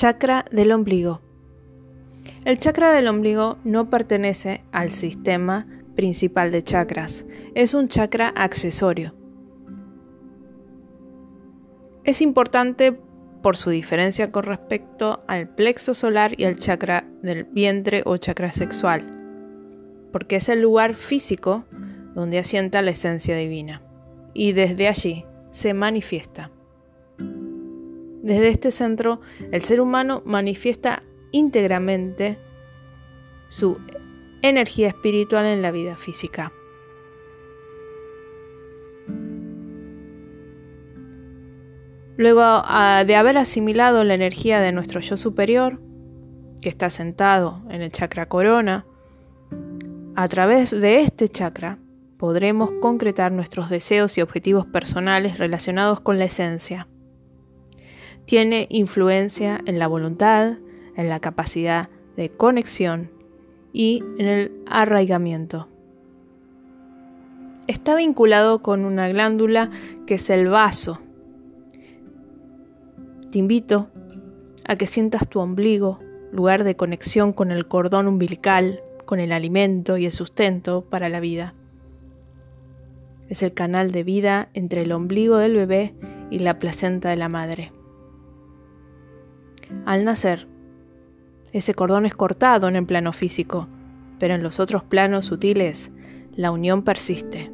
Chakra del ombligo. El chakra del ombligo no pertenece al sistema principal de chakras, es un chakra accesorio. Es importante por su diferencia con respecto al plexo solar y al chakra del vientre o chakra sexual, porque es el lugar físico donde asienta la esencia divina, y desde allí se manifiesta. Desde este centro, el ser humano manifiesta íntegramente su energía espiritual en la vida física. Luego de haber asimilado la energía de nuestro yo superior, que está sentado en el chakra corona, a través de este chakra podremos concretar nuestros deseos y objetivos personales relacionados con la esencia. Tiene influencia en la voluntad, en la capacidad de conexión y en el arraigamiento. Está vinculado con una glándula que es el vaso. Te invito a que sientas tu ombligo, lugar de conexión con el cordón umbilical, con el alimento y el sustento para la vida. Es el canal de vida entre el ombligo del bebé y la placenta de la madre. Al nacer, ese cordón es cortado en el plano físico, pero en los otros planos sutiles la unión persiste.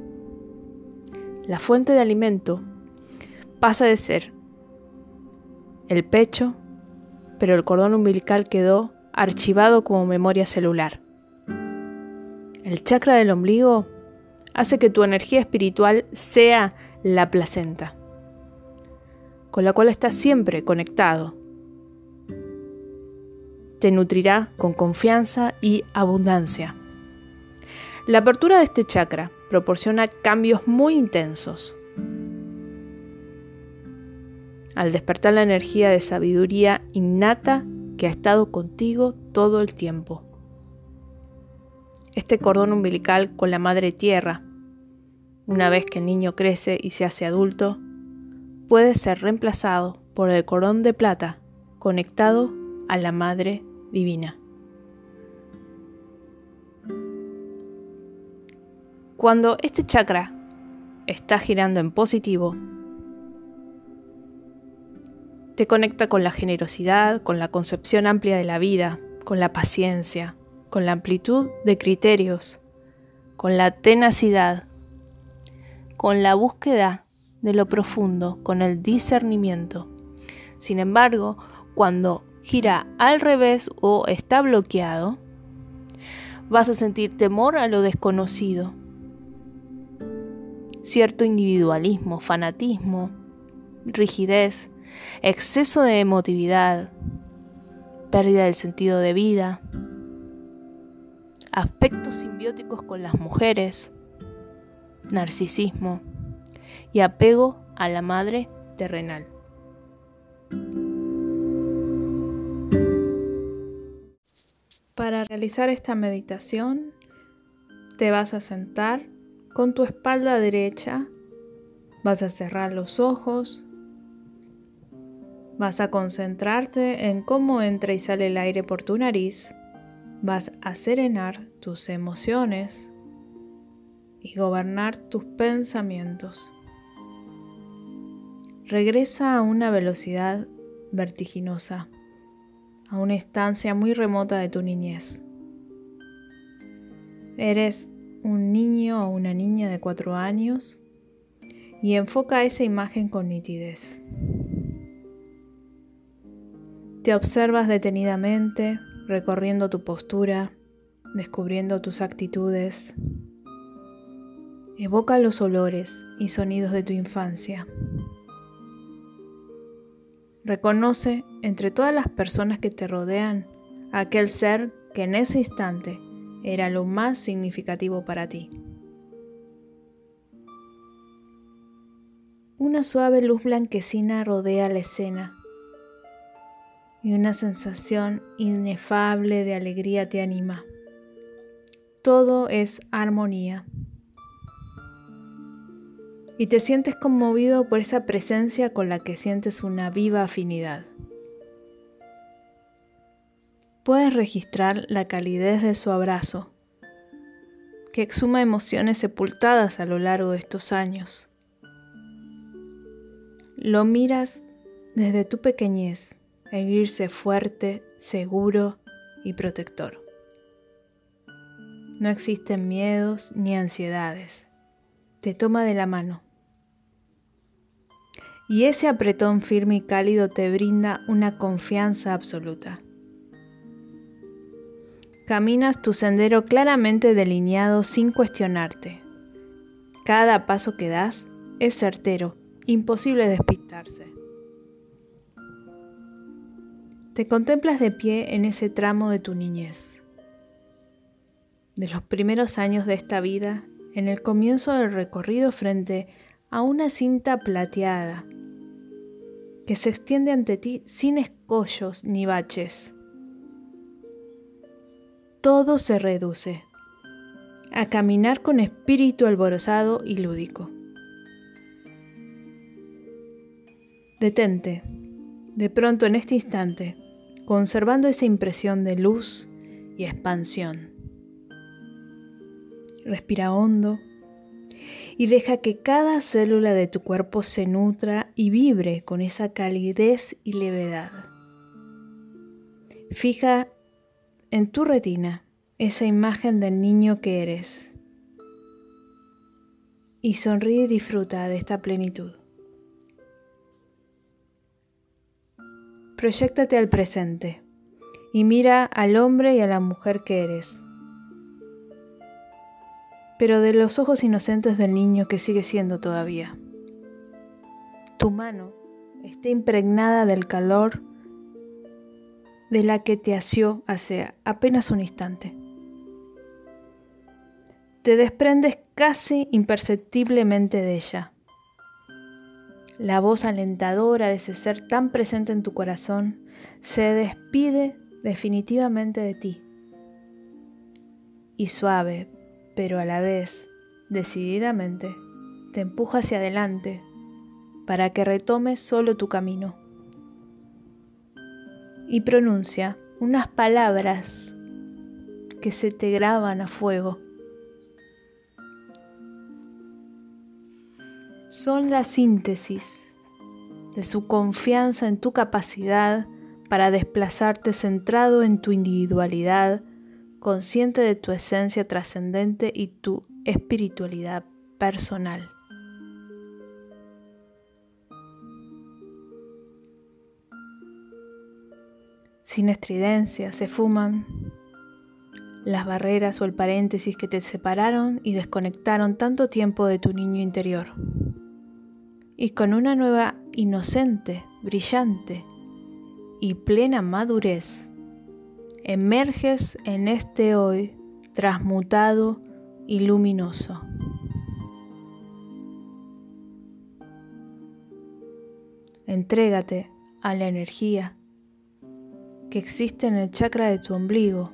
La fuente de alimento pasa de ser el pecho, pero el cordón umbilical quedó archivado como memoria celular. El chakra del ombligo hace que tu energía espiritual sea la placenta, con la cual estás siempre conectado. Te nutrirá con confianza y abundancia. La apertura de este chakra proporciona cambios muy intensos. Al despertar la energía de sabiduría innata que ha estado contigo todo el tiempo. Este cordón umbilical con la madre tierra una vez que el niño crece y se hace adulto, puede ser reemplazado por el cordón de plata conectado a la Madre Divina. Cuando este chakra está girando en positivo, te conecta con la generosidad, con la concepción amplia de la vida, con la paciencia, con la amplitud de criterios, con la tenacidad con la búsqueda de lo profundo, con el discernimiento. Sin embargo, cuando gira al revés o está bloqueado, vas a sentir temor a lo desconocido, cierto individualismo, fanatismo, rigidez, exceso de emotividad, pérdida del sentido de vida, aspectos simbióticos con las mujeres, narcisismo y apego a la madre terrenal. Realizar esta meditación te vas a sentar con tu espalda derecha, vas a cerrar los ojos, vas a concentrarte en cómo entra y sale el aire por tu nariz, vas a serenar tus emociones, y gobernar tus pensamientos. Regresa a una velocidad vertiginosa, a una estancia muy remota de tu niñez. Eres un niño o una niña de cuatro años y enfoca esa imagen con nitidez. Te observas detenidamente, recorriendo tu postura, descubriendo tus actitudes, Evoca los olores y sonidos de tu infancia. Reconoce entre todas las personas que te rodean aquel ser que en ese instante era lo más significativo para ti. Una suave luz blanquecina rodea la escena y una sensación inefable de alegría te anima. Todo es armonía y te sientes conmovido por esa presencia con la que sientes una viva afinidad. Puedes registrar la calidez de su abrazo, que exhuma emociones sepultadas a lo largo de estos años. Lo miras desde tu pequeñez, erguirse fuerte, seguro y protector. No existen miedos ni ansiedades. Te toma de la mano. Y ese apretón firme y cálido te brinda una confianza absoluta. Caminas tu sendero claramente delineado sin cuestionarte. Cada paso que das es certero, imposible despistarse. Te contemplas de pie en ese tramo de tu niñez, de los primeros años de esta vida, en el comienzo del recorrido frente a una cinta plateada que se extiende ante ti sin escollos ni baches todo se reduce a caminar con espíritu alborozado y lúdico. Detente, de pronto en este instante, conservando esa impresión de luz y expansión. Respira hondo y deja que cada célula de tu cuerpo se nutra y vibre con esa calidez y levedad. Fija en tu retina esa imagen del niño que eres. Y sonríe y disfruta de esta plenitud. Proyéctate al presente y mira al hombre y a la mujer que eres. Pero de los ojos inocentes del niño que sigue siendo todavía. Tu mano está impregnada del calor de la que te asió hace apenas un instante. Te desprendes casi imperceptiblemente de ella. La voz alentadora de ese ser tan presente en tu corazón se despide definitivamente de ti. Y suave, pero a la vez decididamente, te empuja hacia adelante para que retomes solo tu camino y pronuncia unas palabras que se te graban a fuego. Son la síntesis de su confianza en tu capacidad para desplazarte centrado en tu individualidad, consciente de tu esencia trascendente y tu espiritualidad personal. Sin estridencia, se fuman las barreras o el paréntesis que te separaron y desconectaron tanto tiempo de tu niño interior. Y con una nueva inocente, brillante y plena madurez, emerges en este hoy transmutado y luminoso. Entrégate a la energía existe en el chakra de tu ombligo.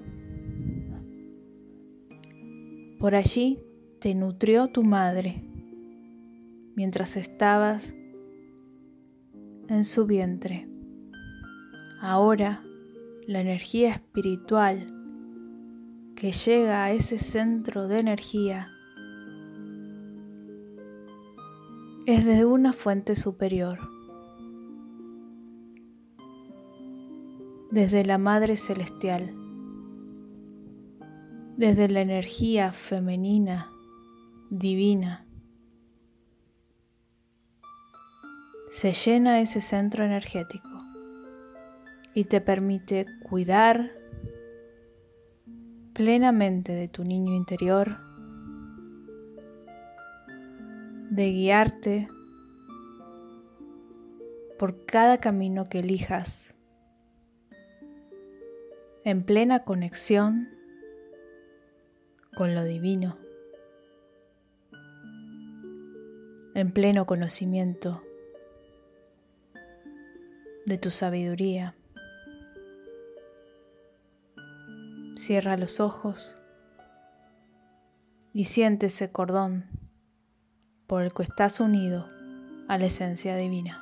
Por allí te nutrió tu madre mientras estabas en su vientre. Ahora la energía espiritual que llega a ese centro de energía es de una fuente superior. Desde la Madre Celestial, desde la energía femenina, divina. Se llena ese centro energético y te permite cuidar plenamente de tu niño interior, de guiarte por cada camino que elijas en plena conexión con lo divino, en pleno conocimiento de tu sabiduría. Cierra los ojos y siente ese cordón por el que estás unido a la esencia divina.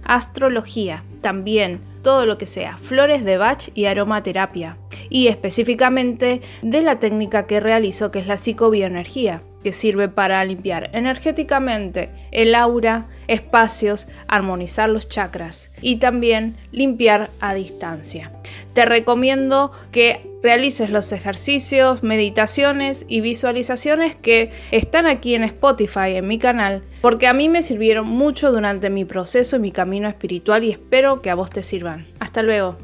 astrología, también todo lo que sea flores de Bach y aromaterapia, y específicamente de la técnica que realizo que es la psicobioenergía que sirve para limpiar energéticamente el aura, espacios, armonizar los chakras y también limpiar a distancia. Te recomiendo que realices los ejercicios, meditaciones y visualizaciones que están aquí en Spotify, en mi canal, porque a mí me sirvieron mucho durante mi proceso y mi camino espiritual y espero que a vos te sirvan. Hasta luego.